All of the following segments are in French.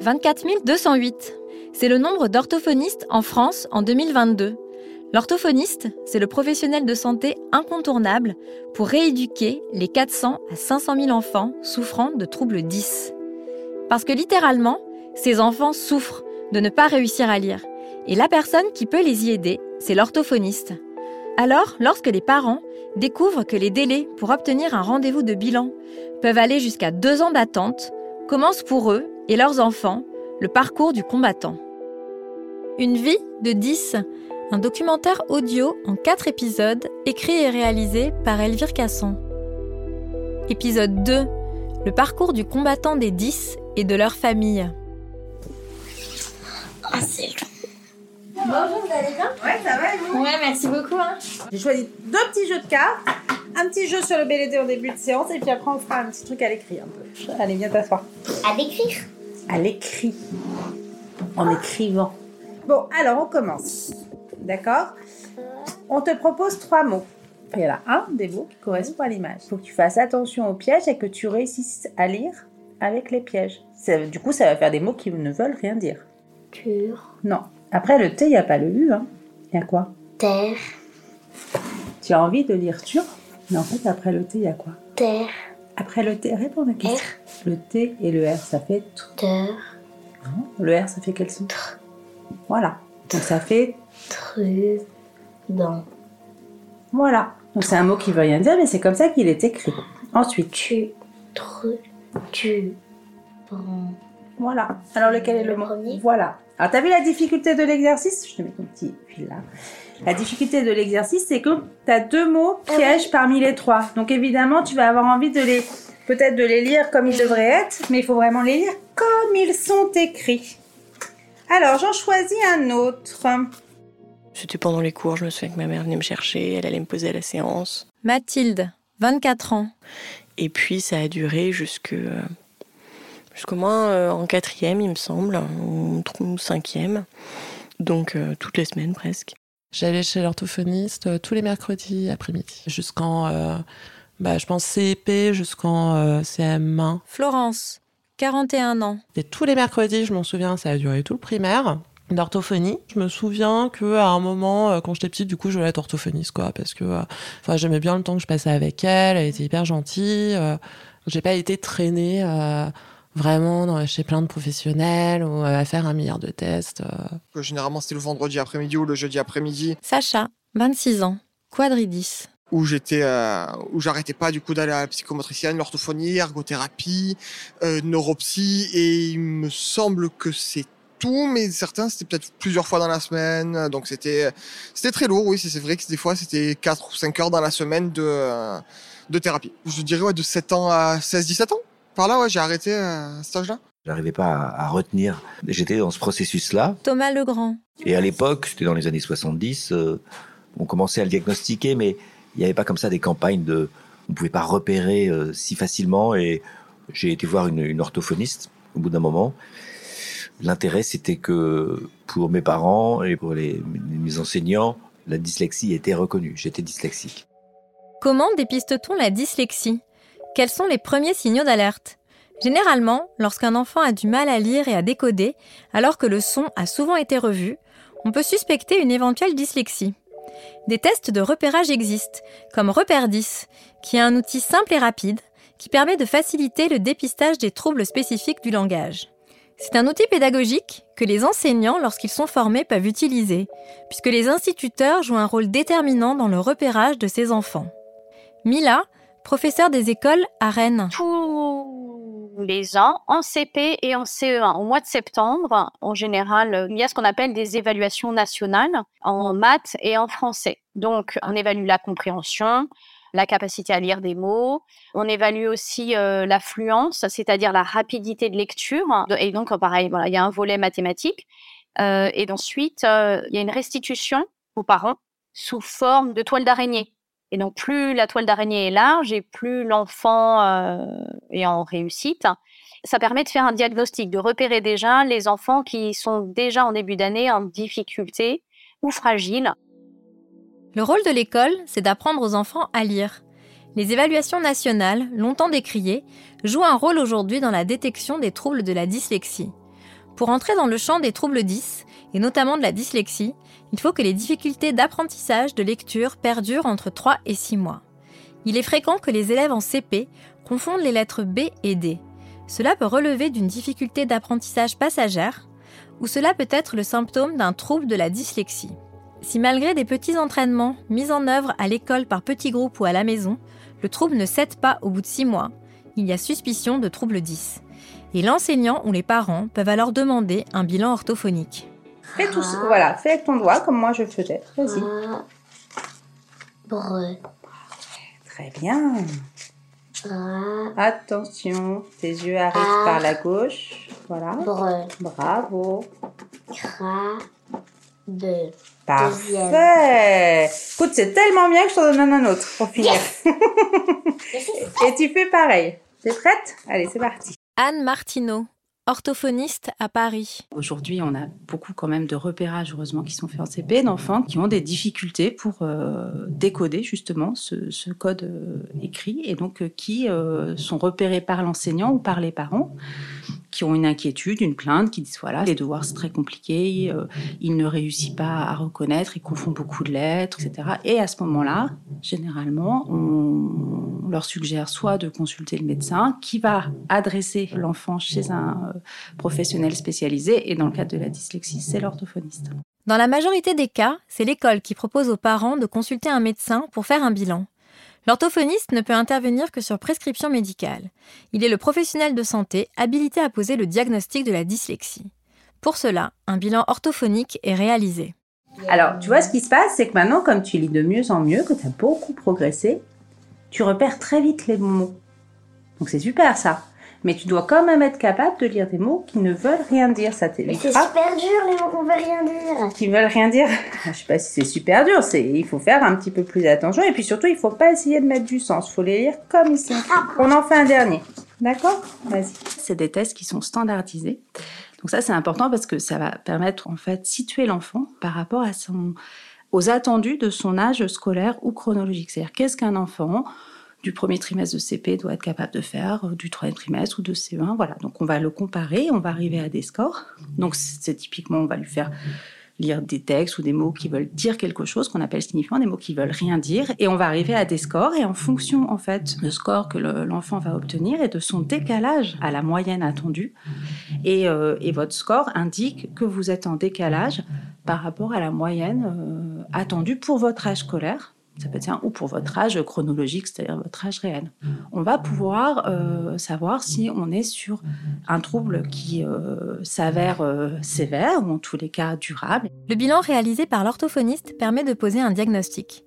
24 208. C'est le nombre d'orthophonistes en France en 2022. L'orthophoniste, c'est le professionnel de santé incontournable pour rééduquer les 400 à 500 000 enfants souffrant de troubles 10. Parce que littéralement, ces enfants souffrent de ne pas réussir à lire. Et la personne qui peut les y aider, c'est l'orthophoniste. Alors, lorsque les parents découvrent que les délais pour obtenir un rendez-vous de bilan peuvent aller jusqu'à deux ans d'attente, commence pour eux et leurs enfants le parcours du combattant. Une vie de 10, un documentaire audio en quatre épisodes écrit et réalisé par Elvire Casson. Épisode 2, le parcours du combattant des 10 et de leur famille. Ah, Bonjour, vous allez bien Ouais, ça va et vous Ouais, merci beaucoup. Hein. J'ai choisi deux petits jeux de cartes, un petit jeu sur le BLD en début de séance, et puis après on fera un petit truc à l'écrit un peu. Allez, viens t'asseoir. À l'écrire. À l'écrit. En écrivant. Bon, alors on commence. D'accord? On te propose trois mots. Il y en a un des mots qui correspond à l'image. Il faut que tu fasses attention aux pièges et que tu réussisses à lire avec les pièges. Ça- Du coup, ça va faire des mots qui ne veulent rien dire. Cure. Non. Après le T, il n'y a pas le U. Hein. Il y a quoi? Terre. Tu as envie de lire tur? Mais en fait, après le T, il y a quoi? Terre. Après le T, réponds à la question. R. Le T et le R, ça fait tr. Terre. Non, Le R, ça fait quel son? Voilà. Donc ça fait Tru. Dans. voilà. Donc c'est un mot qui veut rien dire, mais c'est comme ça qu'il est écrit. Ensuite, Tu. Tru. Tu. Voilà. Alors lequel est le, Le mot? premier? Voilà. Alors t'as vu la difficulté de l'exercice? Je te mets ton petit fil là. La difficulté de l'exercice, c'est que tu as deux mots pièges parmi les trois. Donc évidemment, tu vas avoir envie de les peut-être de les lire comme ils devraient être, mais il faut vraiment les lire comme ils sont écrits. Alors, j'en choisis un autre. C'était pendant les cours, je me souviens que ma mère venait me chercher, elle allait me poser à la séance. Mathilde, 24 ans. Et puis ça a duré jusque jusqu'au moins euh, en quatrième, il me semble, ou cinquième. Donc euh, toutes les semaines presque. J'allais chez l'orthophoniste euh, tous les mercredis après-midi, jusqu'en, euh, bah, je pense, CEP, jusqu'en euh, CM1. Florence, 41 ans. Et tous les mercredis, je m'en souviens, ça a duré tout le primaire. D'orthophonie. Je me souviens que à un moment, quand j'étais petite, du coup, je voulais être orthophoniste, quoi, parce que, euh, enfin, j'aimais bien le temps que je passais avec elle. Elle était hyper gentille. euh, j'ai pas été traînée euh, vraiment dans- chez plein de professionnels ou euh, à faire un milliard de tests. euh. que généralement c'était le vendredi après-midi ou le jeudi après-midi Sacha, 26 ans. Quadridis. où j'étais euh, où j'arrêtais pas du coup d'aller à la psychomotricienne, l'orthophonie, ergothérapie, euh, neuropsy et il me semble que c'est tout mais certains c'était peut-être plusieurs fois dans la semaine donc c'était c'était très lourd oui c'est vrai que des fois c'était 4 ou 5 heures dans la semaine de euh, de thérapie. Je dirais ouais de 7 ans à 16 17 ans. Par là ouais, j'ai arrêté euh, à cet âge-là. J'arrivais pas à, à retenir. J'étais dans ce processus-là. Thomas Legrand. Et à l'époque, c'était dans les années 70, euh, on commençait à le diagnostiquer, mais il n'y avait pas comme ça des campagnes de. On ne pouvait pas repérer euh, si facilement. Et j'ai été voir une, une orthophoniste au bout d'un moment. L'intérêt, c'était que pour mes parents et pour les, mes enseignants, la dyslexie était reconnue. J'étais dyslexique. Comment dépiste-t-on la dyslexie? Quels sont les premiers signaux d'alerte? Généralement, lorsqu'un enfant a du mal à lire et à décoder, alors que le son a souvent été revu, on peut suspecter une éventuelle dyslexie. Des tests de repérage existent, comme Repère 10, qui est un outil simple et rapide qui permet de faciliter le dépistage des troubles spécifiques du langage. C'est un outil pédagogique que les enseignants, lorsqu'ils sont formés, peuvent utiliser, puisque les instituteurs jouent un rôle déterminant dans le repérage de ces enfants. Mila, professeure des écoles à Rennes. tous les ans, en CP et en CE1. Au mois de septembre, en général, euh, il y a ce qu'on appelle des évaluations nationales en maths et en français. Donc, on évalue la compréhension, la capacité à lire des mots. On évalue aussi euh, l'affluence, c'est-à-dire la rapidité de lecture. Et donc, pareil, voilà, il y a un volet mathématique. Euh, et ensuite, euh, il y a une restitution aux parents sous forme de toile d'araignée. Et donc, plus la toile d'araignée est large et plus l'enfant euh, est en réussite, ça permet de faire un diagnostic, de repérer déjà les enfants qui sont déjà en début d'année en difficulté ou fragiles. Le rôle de l'école, c'est d'apprendre aux enfants à lire. Les évaluations nationales, longtemps décriées, jouent un rôle aujourd'hui dans la détection des troubles de la dyslexie. Pour entrer dans le champ des troubles 10, et notamment de la dyslexie, il faut que les difficultés d'apprentissage de lecture perdurent entre 3 et 6 mois. Il est fréquent que les élèves en CP confondent les lettres B et D. Cela peut relever d'une difficulté d'apprentissage passagère, ou cela peut être le symptôme d'un trouble de la dyslexie. Si malgré des petits entraînements mis en œuvre à l'école par petits groupes ou à la maison, le trouble ne cède pas au bout de 6 mois, il y a suspicion de trouble 10. Et l'enseignant ou les parents peuvent alors demander un bilan orthophonique. Fais tout ça. Voilà, fais avec ton doigt comme moi je faisais. Vas-y. Bre. Très bien. Ra. Attention, tes yeux arrivent par la gauche. Voilà. Bre. Bravo. Cra. De. Parfait. Écoute, c'est tellement bien que je t'en donne un autre pour finir. Et tu fais pareil. T'es prête? Allez, c'est parti. Anne Martineau, orthophoniste à Paris. Aujourd'hui, on a beaucoup quand même de repérages, heureusement, qui sont faits en CP, d'enfants qui ont des difficultés pour euh, décoder justement ce, code euh, écrit et donc euh, qui sont repérés par l'enseignant ou par les parents qui ont une inquiétude, une plainte, qui disent voilà, les devoirs c'est très compliqué, euh, il ne réussit pas à reconnaître, il confond beaucoup de lettres, etc. Et à ce moment-là, généralement, on, leur suggère soit de consulter le médecin qui va adresser l'enfant chez un euh, professionnel spécialisé, et dans le cadre de la dyslexie, c'est l'orthophoniste. Dans la majorité des cas, c'est l'école qui propose aux parents de consulter un médecin pour faire un bilan. L'orthophoniste ne peut intervenir que sur prescription médicale. Il est le professionnel de santé habilité à poser le diagnostic de la dyslexie. Pour cela, un bilan orthophonique est réalisé. Alors, tu vois, ce qui se passe, c'est que maintenant, comme tu lis de mieux en mieux, que tu as beaucoup progressé, tu repères très vite les mots. Donc, c'est super ça. Mais tu dois quand même être capable de lire des mots qui ne veulent rien dire. Ça Mais c'est super dur, les mots qu'on veut rien dire. Qui veulent rien dire. Je sais pas si c'est super dur. C'est, il faut faire un petit peu plus attention. Et puis surtout, il faut pas essayer de mettre du sens. Il faut les lire comme ils sont. On en fait un dernier. D'accord? Vas-y. C'est des tests qui sont standardisés. Donc ça, c'est important parce que ça va permettre en fait de situer l'enfant par rapport à son, aux attendus de son âge scolaire ou chronologique. C'est-à-dire qu'est-ce qu'un enfant du premier trimestre de CP doit être capable de faire, euh, du troisième trimestre ou de CE1. Voilà. Donc on va le comparer, on va arriver à des scores. Donc c'est typiquement, on va lui faire lire des textes ou des mots qui veulent dire quelque chose, qu'on appelle signifiant, des mots qui veulent rien dire, et on va arriver à des scores, et en fonction, en fait, du score que le- l'enfant va obtenir et de son décalage à la moyenne attendue, et, euh, et votre score indique que vous êtes en décalage par rapport à la moyenne euh, attendue pour votre âge scolaire, ça peut être ça, ou pour votre âge chronologique, c'est-à-dire votre âge réel. On va pouvoir euh, savoir si on est sur un trouble qui euh, s'avère euh, sévère, ou en tous les cas durable, Le bilan réalisé par l'orthophoniste permet de poser un diagnostic.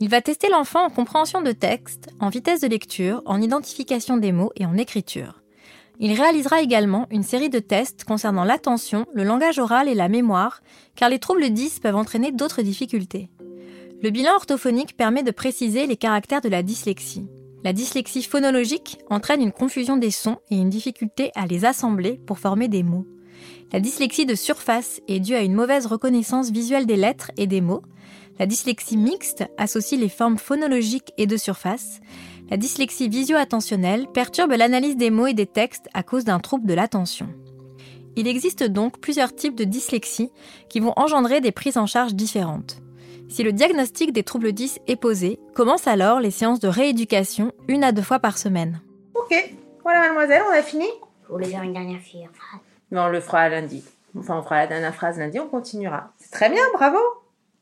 Il va tester l'enfant en compréhension de texte, en vitesse de lecture, en identification des mots et en écriture. Il réalisera également une série de tests concernant l'attention, le langage oral et la mémoire, car les troubles 10 peuvent entraîner d'autres difficultés. Le bilan orthophonique permet de préciser les caractères de la dyslexie. La dyslexie phonologique entraîne une confusion des sons et une difficulté à les assembler pour former des mots. La dyslexie de surface est due à une mauvaise reconnaissance visuelle des lettres et des mots. La dyslexie mixte associe les formes phonologiques et de surface. La dyslexie visio-attentionnelle perturbe l'analyse des mots et des textes à cause d'un trouble de l'attention. Il existe donc plusieurs types de dyslexie qui vont engendrer des prises en charge différentes. Si le diagnostic des troubles 10 est posé, commencent alors les séances de rééducation une à deux fois par semaine. Ok. Voilà, mademoiselle, on a fini Je voulais faire une dernière fille. phrase. Mais on le fera lundi. Enfin, on fera la dernière phrase lundi, on continuera. C'est très bien, bravo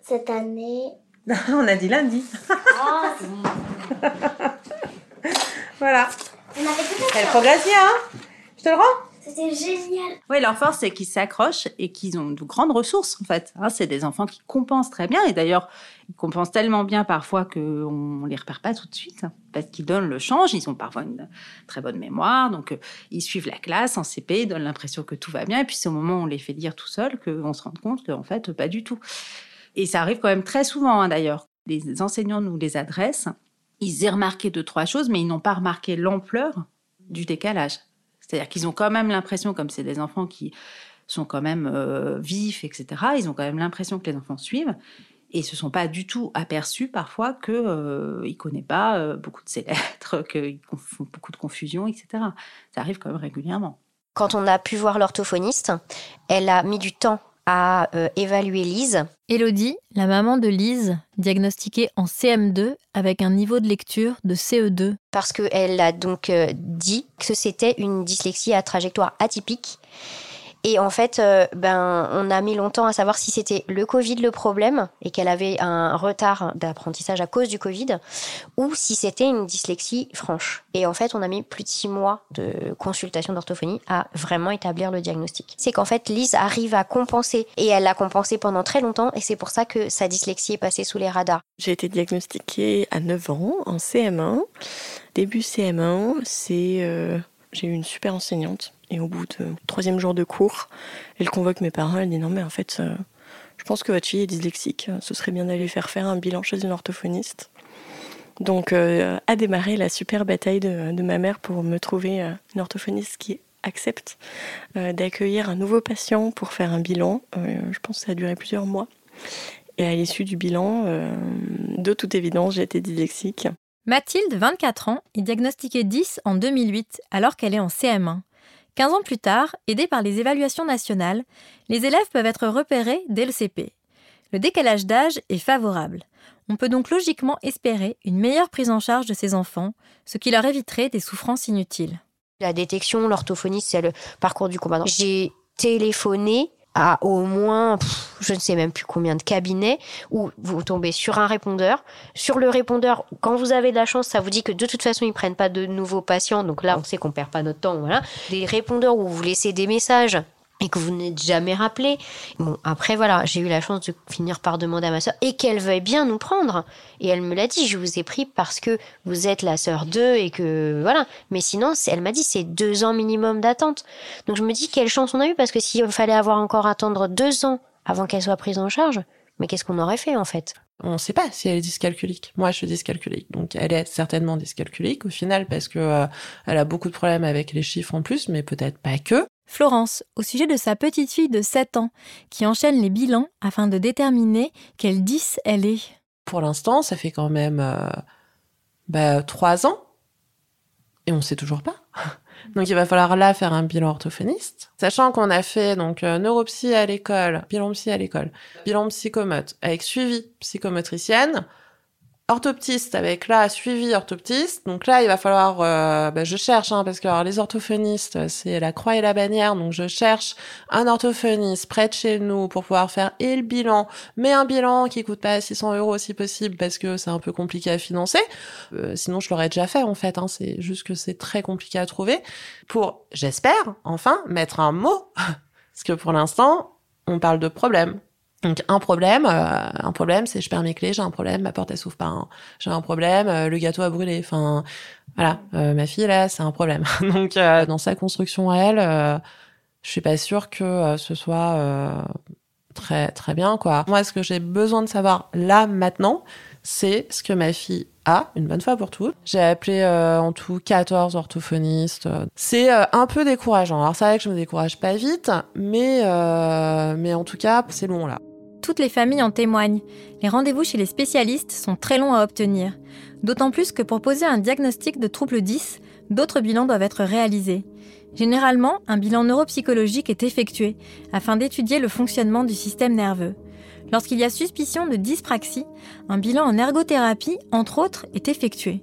Cette année. On a dit lundi. C'est bon. Voilà. On Elle progresse bien, hein Je te le rends C'était génial. Oui, leur force, c'est qu'ils s'accrochent et qu'ils ont de grandes ressources, en fait. Hein, c'est des enfants qui compensent très bien. Et d'ailleurs, ils compensent tellement bien parfois qu'on ne les repère pas tout de suite. parce qu'ils donnent le change. Ils ont parfois une très bonne mémoire. Donc, euh, ils suivent la classe en CP. Ils donnent l'impression que tout va bien. Et puis, c'est au moment où on les fait lire tout seul qu'on se rend compte qu'en fait, pas du tout. Et ça arrive quand même très souvent, hein, d'ailleurs. Les enseignants nous les adressent. Ils y remarqué deux, trois choses, mais ils n'ont pas remarqué l'ampleur du décalage. C'est-à-dire qu'ils ont quand même l'impression, comme c'est des enfants qui sont quand même euh, vifs, etc., ils ont quand même l'impression que les enfants suivent. Et ils se sont pas du tout aperçus parfois que euh, ils connaissent pas euh, beaucoup de ces lettres, qu'ils font beaucoup de confusion, etc. Ça arrive quand même régulièrement. Quand on a pu voir l'orthophoniste, elle a mis du temps à euh, évaluer Lise. Elodie, la maman de Lise, diagnostiquée en CM2 avec un niveau de lecture de CE2. Parce qu'elle a donc euh, dit que c'était une dyslexie à trajectoire atypique et en fait, euh, ben, on a mis longtemps à savoir si c'était le Covid le problème et qu'elle avait un retard d'apprentissage à cause du Covid ou si c'était une dyslexie franche. Et en fait, on a mis plus de six mois de consultation d'orthophonie à vraiment établir le diagnostic. C'est qu'en fait, Lise arrive à compenser et elle l'a compensé pendant très longtemps et c'est pour ça que sa dyslexie est passée sous les radars. J'ai été diagnostiquée à 9 ans en CM1. Début CM1, c'est euh, j'ai eu une super enseignante et au bout de troisième jour de cours, elle convoque mes parents. Elle dit non mais en fait, euh, je pense que votre fille est dyslexique. Ce serait bien d'aller faire faire un bilan chez une orthophoniste. Donc euh, a démarré la super bataille de, ma mère pour me trouver euh, une orthophoniste qui accepte d'accueillir un nouveau patient pour faire un bilan. je pense que ça a duré plusieurs mois. Et à l'issue du bilan, de toute évidence, j'ai été dyslexique. Mathilde, 24 ans, est diagnostiquée 10 en 2008 alors qu'elle est en CM1. 15 ans plus tard, aidés par les évaluations nationales, les élèves peuvent être repérés dès le CP. Le décalage d'âge est favorable. On peut donc logiquement espérer une meilleure prise en charge de ces enfants, ce qui leur éviterait des souffrances inutiles. La détection, l'orthophonie, c'est le parcours du combattant. J'ai téléphoné à au moins, je ne sais même plus combien de cabinets, où vous tombez sur un répondeur. Sur le répondeur, quand vous avez de la chance, ça vous dit que de toute façon, ils prennent pas de nouveaux patients. Donc là, on sait qu'on perd pas notre temps. Voilà. Des répondeurs où vous laissez des messages et que vous n'êtes jamais rappelé. Bon, après, voilà, j'ai eu la chance de finir par demander à ma sœur et qu'elle veuille bien nous prendre. Et elle me l'a dit, je vous ai pris parce que vous êtes la sœur d'eux et que voilà. Mais sinon, elle m'a dit, c'est deux ans minimum d'attente. Donc je me dis, quelle chance on a eu parce que s'il fallait avoir encore attendre deux ans avant qu'elle soit prise en charge, mais qu'est-ce qu'on aurait fait en fait? On ne sait pas si elle est dyscalculique. Moi, je suis dyscalculique, donc elle est certainement dyscalculique au final parce que euh, elle a beaucoup de problèmes avec les chiffres en plus, mais peut-être pas que. Florence, au sujet de sa petite fille de 7 ans, qui enchaîne les bilans afin de déterminer quelle 10 elle est. Pour l'instant, ça fait quand même euh, bah, 3 ans, et on ne sait toujours pas. Donc il va falloir là faire un bilan orthophoniste, sachant qu'on a fait donc euh, neuropsy à l'école, bilan psy à l'école, bilan psychomote avec suivi psychomotricienne, orthoptiste avec là suivi orthoptiste. Donc là, il va falloir, euh, bah, je cherche hein, parce que les orthophonistes, c'est la croix et la bannière. Donc je cherche un orthophoniste près de chez nous pour pouvoir faire et le bilan, mais un bilan qui coûte pas 600 euros si possible parce que c'est un peu compliqué à financer. Euh, sinon, je l'aurais déjà fait en fait. Hein, c'est juste que c'est très compliqué à trouver. Pour, j'espère, enfin mettre un mot parce que pour l'instant, on parle de problème. Donc un problème, euh, un problème, c'est je perds mes clés, j'ai un problème, ma porte elle s'ouvre pas, hein. j'ai un problème, euh, le gâteau a brûlé. Enfin voilà, euh, ma fille là, c'est un problème. Donc dans sa construction à elle, je suis pas sûre que ce soit très très bien quoi. Moi, ce que j'ai besoin de savoir là maintenant, c'est ce que ma fille a, une bonne fois pour toutes. J'ai appelé en tout 14 orthophonistes. C'est un peu décourageant. Alors c'est vrai que je me décourage pas vite, mais mais en tout cas, c'est long là. Toutes les familles en témoignent. Les rendez-vous chez les spécialistes sont très longs à obtenir. D'autant plus que pour poser un diagnostic de trouble 10, d'autres bilans doivent être réalisés. Généralement, un bilan neuropsychologique est effectué afin d'étudier le fonctionnement du système nerveux. Lorsqu'il y a suspicion de dyspraxie, un bilan en ergothérapie, entre autres, est effectué.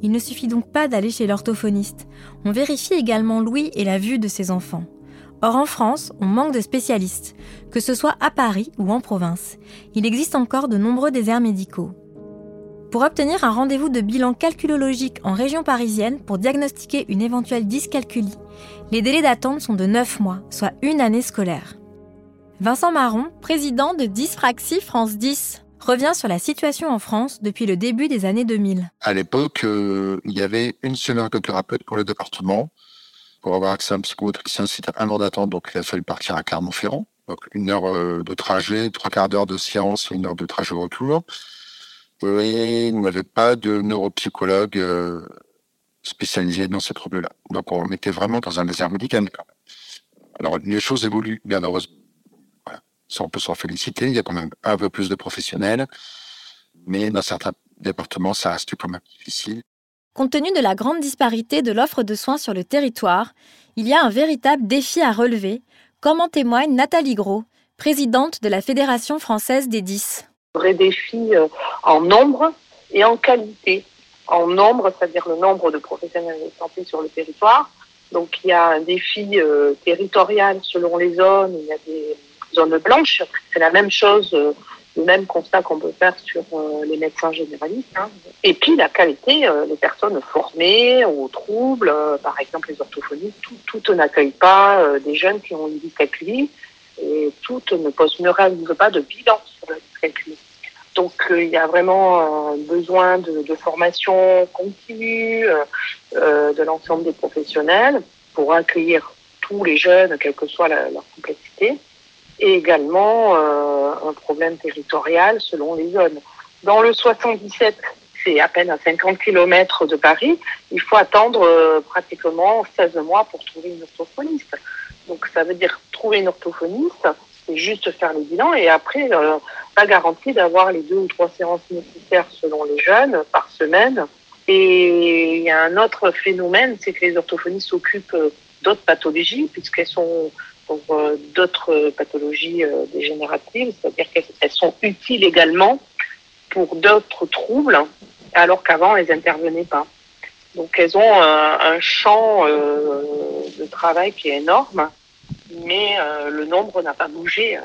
Il ne suffit donc pas d'aller chez l'orthophoniste. On vérifie également l'ouïe et la vue de ses enfants. Or en France, on manque de spécialistes, que ce soit à Paris ou en province. Il existe encore de nombreux déserts médicaux. Pour obtenir un rendez-vous de bilan calculologique en région parisienne pour diagnostiquer une éventuelle dyscalculie, les délais d'attente sont de 9 mois, soit une année scolaire. Vincent Marron, président de Dyspraxie France 10, revient sur la situation en France depuis le début des années 2000. À l'époque, euh, il y avait une seule ergothérapeute pour le département pour avoir accès à un psychomotricien, c'était un an d'attente, donc il a fallu partir à Clermont-Ferrand. Donc une heure euh, de trajet, trois quarts d'heure de séance et une heure de trajet retour. Et il n'avait pas de neuropsychologue euh, spécialisé dans ces troubles-là. Donc on était vraiment dans un désert médical. Alors les choses évoluent, bien heureusement. Ça, on peut s'en féliciter. Il y a quand même un peu plus de professionnels. Mais dans certains départements, ça reste quand même difficile. Compte tenu de la grande disparité de l'offre de soins sur le territoire, il y a un véritable défi à relever, comme en témoigne Nathalie Gros, présidente de la Fédération française des 10. Vrai défi euh, en nombre et en qualité. En nombre, c'est-à-dire le nombre de professionnels de santé sur le territoire. Donc il y a un défi euh, territorial selon les zones, il y a des zones blanches. C'est la même chose, euh, même constat qu'on peut faire sur euh, les médecins généralistes. hein. Et puis la qualité, euh, les personnes formées aux troubles, euh, par exemple les orthophonistes, tout, toutes n'accueillent pas des jeunes qui ont une dyscalculie et toutes ne, posent, ne pas de bilan sur la dyscalculie. Donc il y a vraiment euh, besoin de, formation continue de l'ensemble des professionnels pour accueillir tous les jeunes, quelle que soit la- leur complexité, et également euh, un problème territorial selon les zones. Dans le 77, c'est à peine à 50 km de Paris, il faut attendre euh, pratiquement 16 mois pour trouver une orthophoniste. Donc ça veut dire trouver une orthophoniste, c'est juste faire le bilan et après, euh, pas garantie d'avoir les deux ou trois séances nécessaires selon les jeunes par semaine. Et il y a un autre phénomène, c'est que les orthophonistes s'occupent euh, d'autres pathologies, puisqu'elles sont pour euh, d'autres euh, pathologies euh, dégénératives, c'est-à-dire qu'elles elles sont utiles également pour d'autres troubles, alors qu'avant, elles n'intervenaient pas. Donc elles ont un, champ de travail qui est énorme, mais le nombre n'a pas bougé.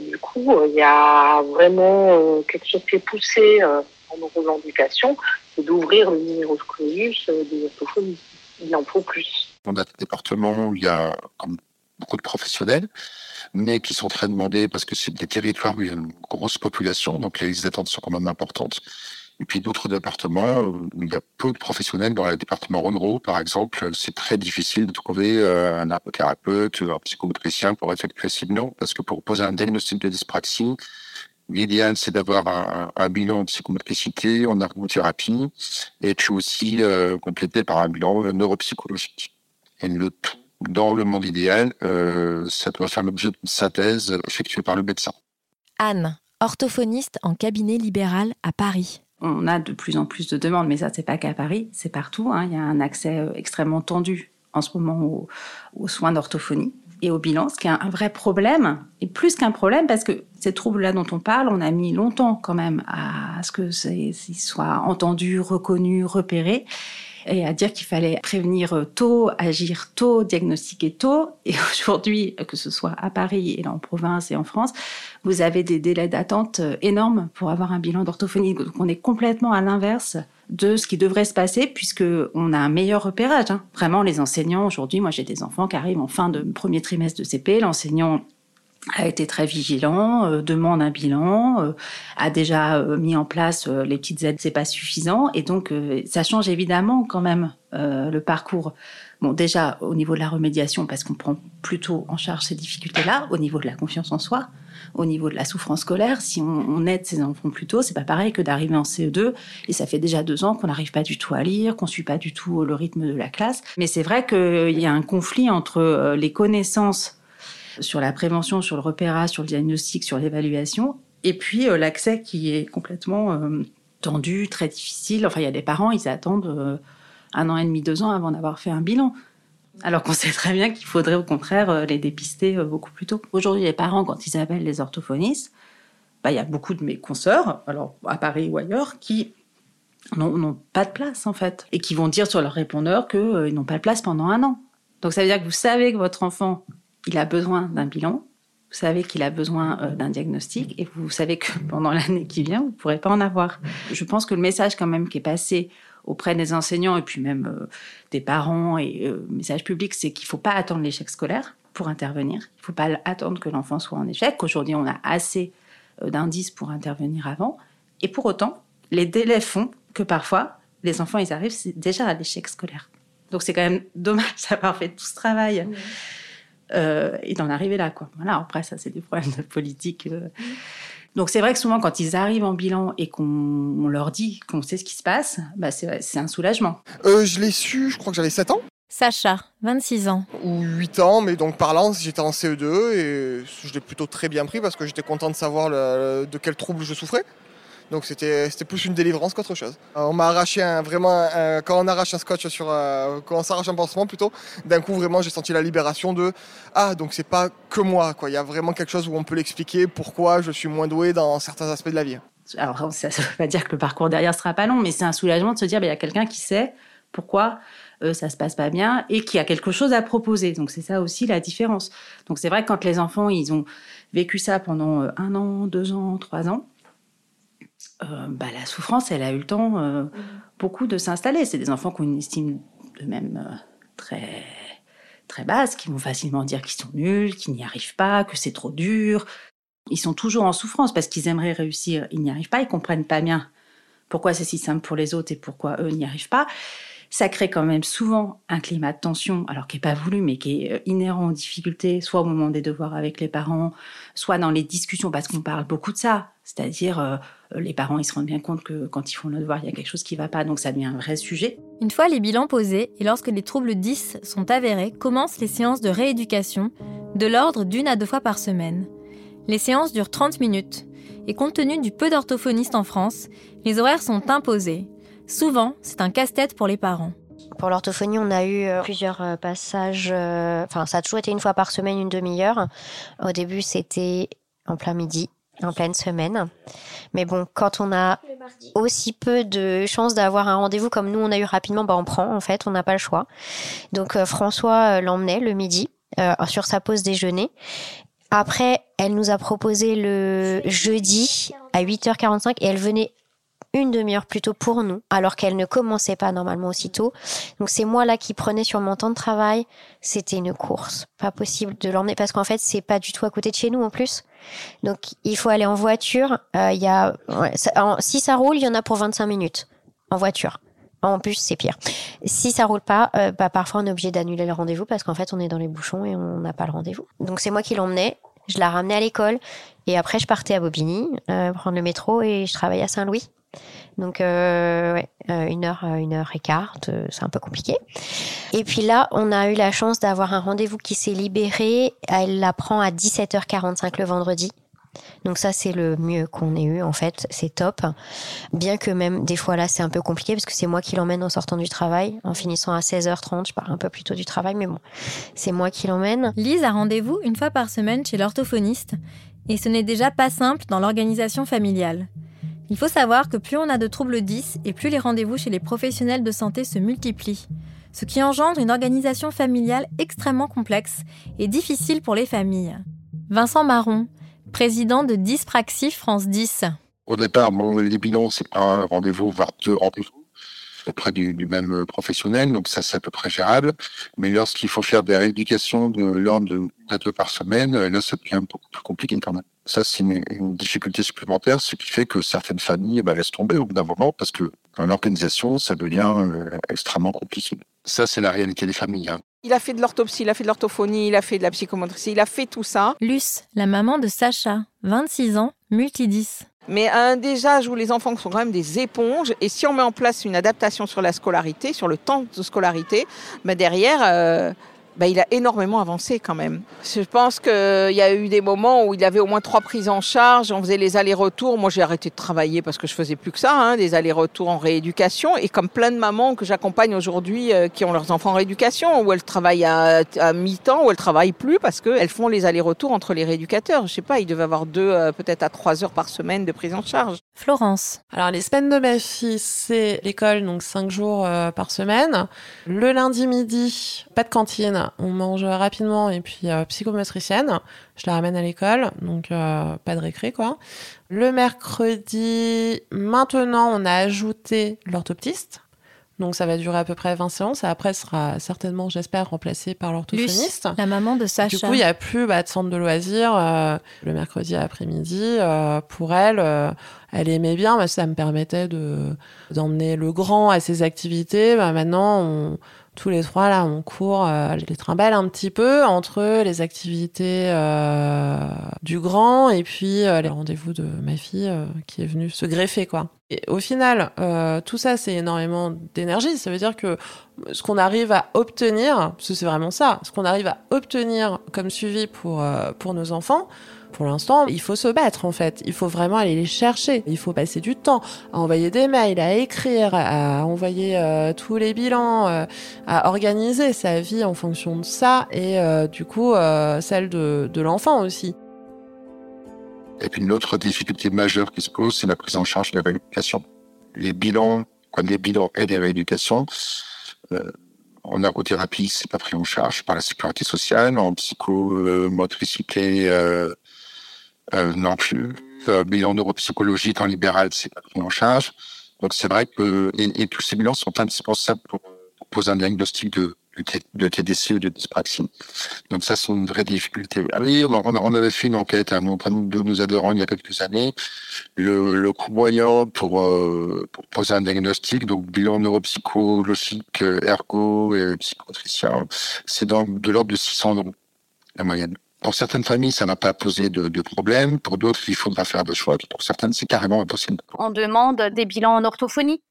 du coup, il y a vraiment quelque chose qui est poussé dans nos revendications, c'est d'ouvrir le numéro clausus euh, des orthophonistes. Il en faut plus. Des départements où il y a comme beaucoup de professionnels, mais qui sont très demandés parce que c'est des territoires où il y a une grosse population, donc les d'attente sont quand même importantes. Et puis d'autres départements où il y a peu de professionnels, dans le département Rhône-Rhône, par exemple, c'est très difficile de trouver euh, un apothérapeute, un psychomotricien pour effectuer ces bilans, parce que pour poser un diagnostic de dyspraxie, l'idéal c'est d'avoir un, bilan en psychomotricité, en ergothérapie, et puis aussi euh, complété par un bilan neuropsychologique. Et le tout, dans le monde idéal, euh, ça doit faire l'objet d'une synthèse effectuée par le médecin. Anne, orthophoniste en cabinet libéral à Paris. On a de plus en plus de demandes, mais ça, c'est pas qu'à Paris, c'est partout. hein. Il y a un accès euh, extrêmement tendu en ce moment aux, aux soins d'orthophonie et au bilan, ce qui est un, vrai problème, et plus qu'un problème, parce que ces troubles-là dont on parle, on a mis longtemps quand même à ce que qu'ils soient entendus, reconnus, repérés, et à dire qu'il fallait prévenir euh, tôt, agir tôt, diagnostiquer tôt. Et aujourd'hui, que ce soit à Paris et en province et en France, vous avez des délais d'attente euh, énormes pour avoir un bilan d'orthophonie. Donc on est complètement à l'inverse de ce qui devrait se passer puisque on a un meilleur repérage. hein. Vraiment, les enseignants aujourd'hui, moi j'ai des enfants qui arrivent en fin de premier trimestre de CP, l'enseignant a été très vigilant, euh, demande un bilan, euh, a déjà euh, mis en place les petites aides, c'est pas suffisant, et donc ça change évidemment quand même le parcours. Bon, déjà au niveau de la remédiation, parce qu'on prend plutôt en charge ces difficultés-là, au niveau de la confiance en soi, au niveau de la souffrance scolaire, si on, on aide ces enfants plus tôt, c'est pas pareil que d'arriver en CE2 et ça fait déjà deux ans qu'on n'arrive pas du tout à lire, qu'on suit pas du tout le rythme de la classe. Mais c'est vrai qu'il y a un conflit entre les connaissances sur la prévention, sur le repérage, sur le diagnostic, sur l'évaluation, et puis euh, l'accès qui est complètement euh, tendu, très difficile. Enfin, il y a des parents, ils attendent euh, un an et demi, deux ans avant d'avoir fait un bilan. Alors qu'on sait très bien qu'il faudrait au contraire les dépister beaucoup plus tôt. Aujourd'hui, les parents, quand ils appellent les orthophonistes, bah, il y a beaucoup de mes consoeurs, alors à Paris ou ailleurs, qui n'ont pas de place en fait, et qui vont dire sur leur répondeur qu'ils n'ont pas de place pendant un an. Donc ça veut dire que vous savez que votre enfant, il a besoin d'un bilan, vous savez qu'il a besoin euh, d'un diagnostic, et vous savez que pendant l'année qui vient, vous ne pourrez pas en avoir. Je pense que le message quand même qui est passé auprès des enseignants et puis même euh, des parents et euh, message public, c'est qu'il ne faut pas attendre l'échec scolaire pour intervenir. Il ne faut pas attendre que l'enfant soit en échec. Aujourd'hui, on a assez euh, d'indices pour intervenir avant. Et pour autant, les délais font que parfois, les enfants, ils arrivent déjà à l'échec scolaire. Donc c'est quand même dommage d'avoir fait tout ce travail euh, et d'en arriver là. Quoi. Voilà, après, ça, c'est des problèmes de politique. euh. Donc c'est vrai que souvent, quand ils arrivent en bilan et qu'on on leur dit qu'on sait ce qui se passe, bah, c'est c'est un soulagement. Euh, je l'ai su, je crois que j'avais 7 ans Sacha, 26 ans. ou 8 ans, mais donc parlant, j'étais en CE2 et je l'ai plutôt très bien pris parce que j'étais content de savoir le- de quel trouble je souffrais. Donc c'était plus une délivrance qu'autre chose. Euh, on m'a arraché un, vraiment quand on arrache un scotch sur euh, quand on s'arrache un pansement plutôt. D'un coup vraiment j'ai senti la libération de ah donc c'est pas que moi quoi. Il y a vraiment quelque chose où on peut l'expliquer pourquoi je suis moins doué dans certains aspects de la vie. Alors, ça ne veut pas dire que le parcours derrière sera pas long, mais c'est un soulagement de se dire, bah, il y a quelqu'un qui sait pourquoi euh, ça se passe pas bien et qui a quelque chose à proposer. Donc, c'est ça aussi la différence. Donc, c'est vrai que quand les enfants, ils ont vécu ça pendant euh, un an, deux ans, trois ans, euh, bah, la souffrance, elle a eu le temps euh, beaucoup de s'installer. C'est des enfants qui ont une estime d'eux-mêmes euh, très très basse, qui vont facilement dire qu'ils sont nuls, qu'ils n'y arrivent pas, que c'est trop dur. Ils sont toujours en souffrance parce qu'ils aimeraient réussir, ils n'y arrivent pas, ils comprennent pas bien pourquoi c'est si simple pour les autres et pourquoi eux n'y arrivent pas. Ça crée quand même souvent un climat de tension, alors qui n'est pas voulu, mais qui est inhérent aux difficultés, soit au moment des devoirs avec les parents, soit dans les discussions, parce qu'on parle beaucoup de ça. C'est-à-dire, euh, les parents, ils se rendent bien compte que quand ils font le devoir, il y a quelque chose qui ne va pas, donc ça devient un vrai sujet. Une fois les bilans posés et lorsque les troubles 10 sont avérés, commencent les séances de rééducation de l'ordre d'une à deux fois par semaine. Les séances durent 30 minutes et compte tenu du peu d'orthophonistes en France, les horaires sont imposés. Souvent, c'est un casse-tête pour les parents. Pour l'orthophonie, on a eu euh, plusieurs euh, passages. Enfin, ça a toujours été une fois par semaine, une demi-heure. Au début, c'était en plein midi, en pleine semaine. Mais bon, quand on a aussi peu de chances d'avoir un rendez-vous comme nous, on a eu rapidement, bah, on prend, en fait, on n'a pas le choix. Donc, euh, François euh, l'emmenait le midi euh, sur sa pause déjeuner. Après, elle nous a proposé le jeudi à 8h45 et elle venait une demi-heure plus tôt pour nous, alors qu'elle ne commençait pas normalement aussitôt. Donc c'est moi là qui prenais sur mon temps de travail. C'était une course, pas possible de l'emmener parce qu'en fait c'est pas du tout à côté de chez nous en plus. Donc il faut aller en voiture. Euh, Il y a ouais, si ça roule, il y en a pour 25 minutes en voiture. En plus, c'est pire. Si ça roule pas, euh, bah, parfois on est obligé d'annuler le rendez-vous parce qu'en fait on est dans les bouchons et on n'a pas le rendez-vous. Donc c'est moi qui l'emmenais. Je la ramenais à l'école et après je partais à Bobigny euh, prendre le métro et je travaillais à Saint-Louis. Donc, euh, euh, une heure, euh, une heure et quart, c'est un peu compliqué. Et puis là, on a eu la chance d'avoir un rendez-vous qui s'est libéré. Elle la prend à 17h45 le vendredi. Donc ça, c'est le mieux qu'on ait eu, en fait. C'est top. Bien que même, des fois, là, c'est un peu compliqué parce que c'est moi qui l'emmène en sortant du travail. En finissant à 16h30, je pars un peu plus tôt du travail, mais bon, c'est moi qui l'emmène. Lise a rendez-vous une fois par semaine chez l'orthophoniste et ce n'est déjà pas simple dans l'organisation familiale. Il faut savoir que plus on a de troubles 10 et plus les rendez-vous chez les professionnels de santé se multiplient, ce qui engendre une organisation familiale extrêmement complexe et difficile pour les familles. Vincent Marron, président de Dyspraxie France 10. Au départ, bon, les bilans, c'est un rendez-vous, voire deux rendez-vous auprès du, même professionnel, donc ça c'est à peu près gérable. Mais lorsqu'il faut faire des rééducations de l'ordre de deux par semaine, là ça devient beaucoup plus compliqué quand même. Ça c'est une, une difficulté supplémentaire, ce qui fait que certaines familles bah, laissent tomber au bout d'un moment parce que dans l'organisation, ça devient euh, extrêmement compliqué. Ça c'est la réalité des familles. hein. Il a fait de l'orthopsie, il a fait de l'orthophonie, il a fait de la psychomotricité, il a fait tout ça. Luce, la maman de Sacha, 26 ans, multidis. Mais à un des âges où les enfants sont quand même des éponges, et si on met en place une adaptation sur la scolarité, sur le temps de scolarité, bah derrière, euh, bah il a énormément avancé quand même. Je pense qu'il y a eu des moments où il avait au moins trois prises en charge, on faisait les allers-retours. Moi, j'ai arrêté de travailler parce que je faisais plus que ça, hein, des allers-retours en rééducation. Et comme plein de mamans que j'accompagne aujourd'hui euh, qui ont leurs enfants en rééducation, où elles travaillent à, mi-temps, où elles travaillent plus parce qu'elles font les allers-retours entre les rééducateurs. Je sais pas, ils devaient avoir deux, euh, peut-être à trois heures par semaine de prise en charge. Florence. Alors, les semaines de ma fille, c'est l'école, donc cinq jours euh, par semaine. Le lundi midi, pas de cantine, on mange rapidement et puis euh, psychomotricienne. Je la ramène à l'école, donc euh, pas de récré, quoi. Le mercredi, maintenant, on a ajouté l'orthoptiste. Donc, ça va durer à peu près 20 séances. Et après, sera certainement, j'espère, remplacé par l'orthophoniste. La maman de Sacha. Du coup, il n'y a plus bah, de centre de loisirs euh, le mercredi après-midi. euh, pour elle, euh, elle aimait bien, mais ça me permettait de d'emmener le grand à ses activités. Bah, maintenant, on- tous les trois, là, on court, euh, les trimballe un petit peu entre les activités euh, du grand et puis euh, les rendez-vous de ma fille euh, qui est venue se greffer, quoi. Et au final, tout ça, c'est énormément d'énergie. Ça veut dire que ce qu'on arrive à obtenir, parce que c'est vraiment ça, ce qu'on arrive à obtenir comme suivi pour, pour nos enfants, Pour l'instant, il faut se battre en fait. Il faut vraiment aller les chercher. Il faut passer du temps à envoyer des mails, à écrire, à envoyer euh, tous les bilans, euh, à organiser sa vie en fonction de ça et euh, du coup celle de, de l'enfant aussi. Et puis une autre difficulté majeure qui se pose, c'est la prise en charge de la rééducation. Les bilans, comme les bilans et les rééducations, euh, en ergothérapie, c'est pas pris en charge par la sécurité sociale, en psychomotricité euh, euh, non plus, euh, bilan neuropsychologique en libéral, c'est pas pris en charge. Donc c'est vrai que et, et, tous ces bilans sont indispensables pour, poser un diagnostic de TDC ou de dyspraxie. Donc ça, c'est une vraie difficulté. Ah oui, on, avait fait une enquête hein, auprès de nos adhérents il y a quelques années. Le, le coût moyen pour, euh, pour poser un diagnostic, donc bilan neuropsychologique, ergo et psychotricien, c'est de l'ordre de 600 euros, la moyenne. Pour certaines familles, ça n'a pas posé de, de, problème. Pour d'autres, il faudra faire le choix. Pour certaines, c'est carrément impossible. On demande des bilans en orthophonie.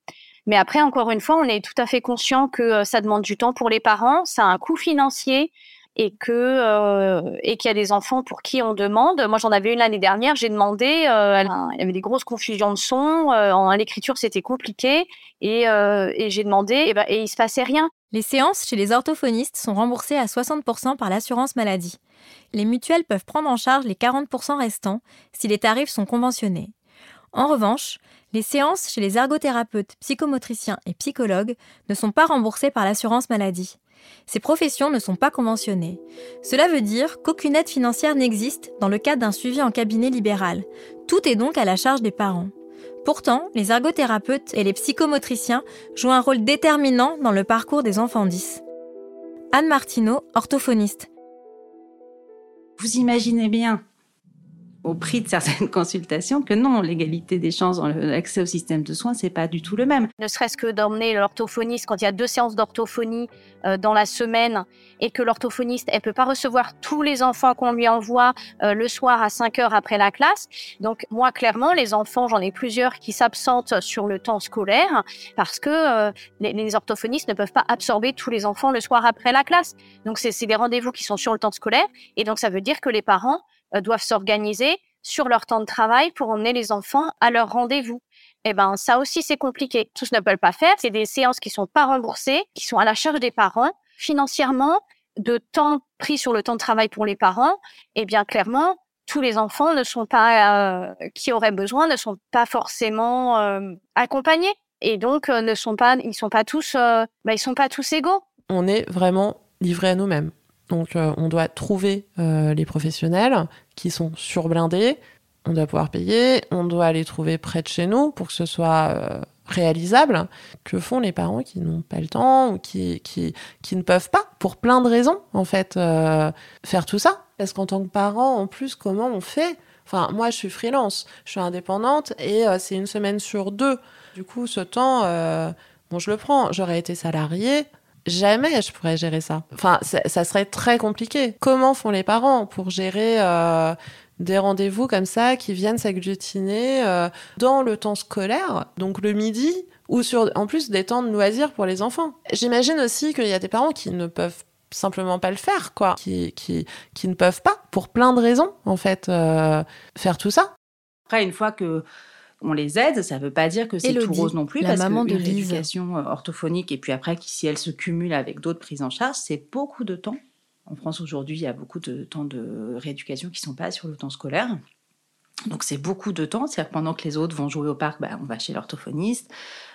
Mais après, encore une fois, on est tout à fait conscient que euh, ça demande du temps pour les parents, ça a un coût financier et que euh, qu'il y a des enfants pour qui on demande. Moi, j'en avais une l'année dernière. J'ai demandé. Euh, il y avait des grosses confusions de son. Euh, en l'écriture, c'était compliqué. Et, euh, et j'ai demandé. Et, ben, et il se passait rien. Les séances chez les orthophonistes sont remboursées à 60% par l'assurance maladie. Les mutuelles peuvent prendre en charge les 40% restants si les tarifs sont conventionnés. En revanche, les séances chez les ergothérapeutes, psychomotriciens et psychologues ne sont pas remboursées par l'assurance maladie. Ces professions ne sont pas conventionnées. Cela veut dire qu'aucune aide financière n'existe dans le cadre d'un suivi en cabinet libéral. Tout est donc à la charge des parents. Pourtant, les ergothérapeutes et les psychomotriciens jouent un rôle déterminant dans le parcours des enfants 10. Anne Martineau, orthophoniste. Vous imaginez bien au prix de certaines consultations que non, l'égalité des chances dans l'accès au système de soins, c'est pas du tout le même. Ne serait-ce que d'emmener l'orthophoniste quand il y a deux séances d'orthophonie euh, dans la semaine et que l'orthophoniste, elle peut pas recevoir tous les enfants qu'on lui envoie euh, le soir à 5 heures après la classe. Donc moi, clairement, les enfants, j'en ai plusieurs qui s'absentent sur le temps scolaire parce que euh, les, les, orthophonistes ne peuvent pas absorber tous les enfants le soir après la classe. Donc c'est des rendez-vous qui sont sur le temps scolaire et donc ça veut dire que les parents doivent s'organiser sur leur temps de travail pour emmener les enfants à leur rendez-vous. Eh ben, ça aussi, c'est compliqué. Tous ne peuvent pas faire. C'est des séances qui sont pas remboursées, qui sont à la charge des parents financièrement, de temps pris sur le temps de travail pour les parents. Eh bien, clairement, tous les enfants ne sont pas, euh, qui auraient besoin, ne sont pas forcément euh, accompagnés. Et donc, euh, ne sont pas, ils sont pas tous, euh, bah, ils sont pas tous égaux. On est vraiment livrés à nous-mêmes. Donc euh, on doit trouver euh, les professionnels qui sont surblindés, on doit pouvoir payer, on doit les trouver près de chez nous pour que ce soit euh, réalisable. Que font les parents qui n'ont pas le temps ou qui, qui, qui ne peuvent pas, pour plein de raisons, en fait, faire tout ça? Parce qu'en tant que parent, en plus, comment on fait? Enfin, moi, je suis freelance, je suis indépendante et c'est une semaine sur deux. Du coup, ce temps, bon, je le prends. J'aurais été salariée, jamais je pourrais gérer ça. Enfin, ça serait très compliqué. Comment font les parents pour gérer euh, des rendez-vous comme ça qui viennent s'agglutiner euh, dans le temps scolaire, donc le midi, ou sur en plus des temps de loisirs pour les enfants? J'imagine aussi qu'il y a des parents qui ne peuvent simplement pas le faire, quoi, qui, qui, qui ne peuvent pas, pour plein de raisons, en fait, euh, faire tout ça. Après, une fois que on les aide, ça ne veut pas dire que c'est tout rose non plus, la parce maman que de une Lise. éducation euh, orthophonique, et puis après, si elle se cumule avec d'autres prises en charge, c'est beaucoup de temps. En France, aujourd'hui, il y a beaucoup de temps de rééducation qui ne sont pas sur le temps scolaire. Donc c'est beaucoup de temps, c'est-à-dire pendant que les autres vont jouer au parc, bah, on va chez l'orthophoniste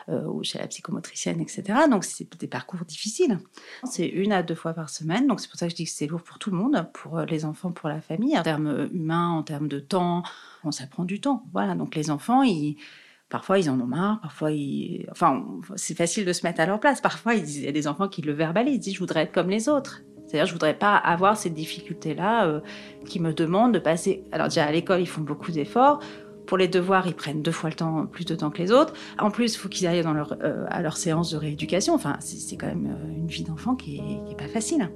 euh, ou chez la psychomotricienne, etc. Donc c'est des parcours difficiles. C'est une à deux fois par semaine, donc c'est pour ça que je dis que c'est lourd pour tout le monde, pour euh, les enfants, pour la famille. En termes humains, en termes de temps, ça prend du temps. Voilà, donc les enfants, parfois ils en ont marre, parfois ils... Enfin, c'est facile de se mettre à leur place. Parfois, il y a des enfants qui le verbalisent, ils disent « je voudrais être comme les autres ». C'est-à-dire, je voudrais pas avoir cette difficulté-là euh, qui me demande de passer. Alors déjà à l'école, ils font beaucoup d'efforts. Pour les devoirs, ils prennent deux fois le temps, plus de temps que les autres. En plus, il faut qu'ils aillent dans leur, euh, à leur séance de rééducation. Enfin, c'est quand même euh, une vie d'enfant qui est, qui est pas facile.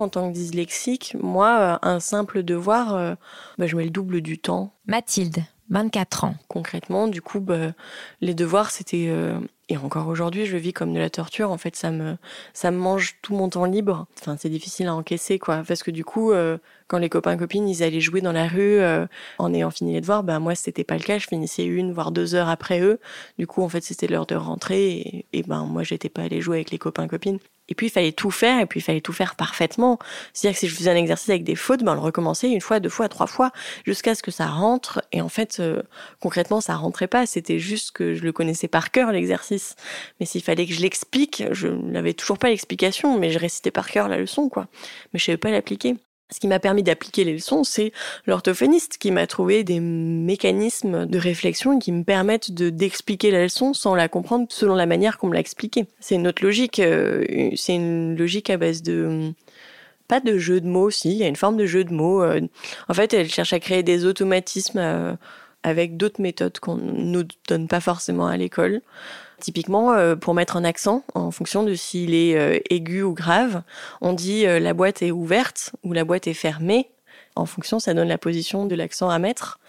En tant que dyslexique, moi, un simple devoir, euh, bah, je mets le double du temps. Mathilde, 24 ans. Concrètement, du coup, bah, les devoirs, c'était euh, et encore aujourd'hui, je vis comme de la torture. En fait, ça me, ça me mange tout mon temps libre. Enfin, c'est difficile à encaisser, quoi. Parce que du coup, euh, quand les copains copines ils allaient jouer dans la rue euh, en ayant fini les devoirs, ben moi c'était pas le cas. Je finissais une voire deux heures après eux. Du coup en fait c'était l'heure de rentrer et, et ben moi j'étais pas allée jouer avec les copains copines. Et puis il fallait tout faire, et puis il fallait tout faire parfaitement. C'est-à-dire que si je faisais un exercice avec des fautes, ben, on le recommençait une fois, deux fois, trois fois, jusqu'à ce que ça rentre. Et en fait, euh, concrètement, ça rentrait pas. C'était juste que je le connaissais par cœur, l'exercice. Mais s'il fallait que je l'explique, je n'avais toujours pas l'explication, mais je récitais par cœur la leçon, quoi. Mais je savais pas l'appliquer. Ce qui m'a permis d'appliquer les leçons, c'est l'orthophoniste qui m'a trouvé des mécanismes de réflexion qui me permettent de d'expliquer la leçon sans la comprendre selon la manière qu'on me l'a expliquée. C'est une autre logique, euh, c'est une logique à base de pas de jeu de mots aussi, il y a une forme de jeu de mots. euh. En fait, elle cherche à créer des automatismes euh, avec d'autres méthodes qu'on nous donne pas forcément à l'école. Typiquement, euh, pour mettre un accent, en fonction de s'il est euh, aigu ou grave, on dit euh, la boîte est ouverte ou la boîte est fermée. En fonction, ça donne la position de l'accent à mettre.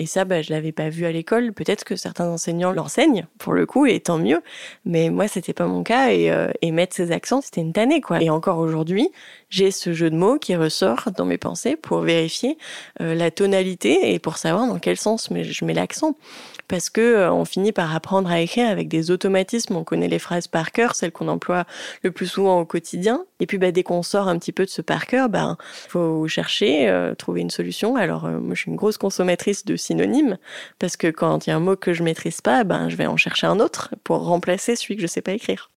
Et ça, bah, je l'avais pas vu à l'école. Peut-être que certains enseignants l'enseignent, pour le coup, et tant mieux. Mais moi, c'était pas mon cas. Et, euh, et mettre ces accents, c'était une tannée, quoi. Et encore aujourd'hui, j'ai ce jeu de mots qui ressort dans mes pensées pour vérifier euh, la tonalité et pour savoir dans quel sens je mets l'accent. Parce que euh, on finit par apprendre à écrire avec des automatismes. On connaît les phrases par cœur, celles qu'on emploie le plus souvent au quotidien. Et puis, bah, dès qu'on sort un petit peu de ce par cœur, ben, faut chercher, euh, trouver une solution. Alors, euh, moi, je suis une grosse consommatrice de synonymes parce que quand il y a un mot que je maîtrise pas, ben, je vais en chercher un autre pour remplacer celui que je sais pas écrire.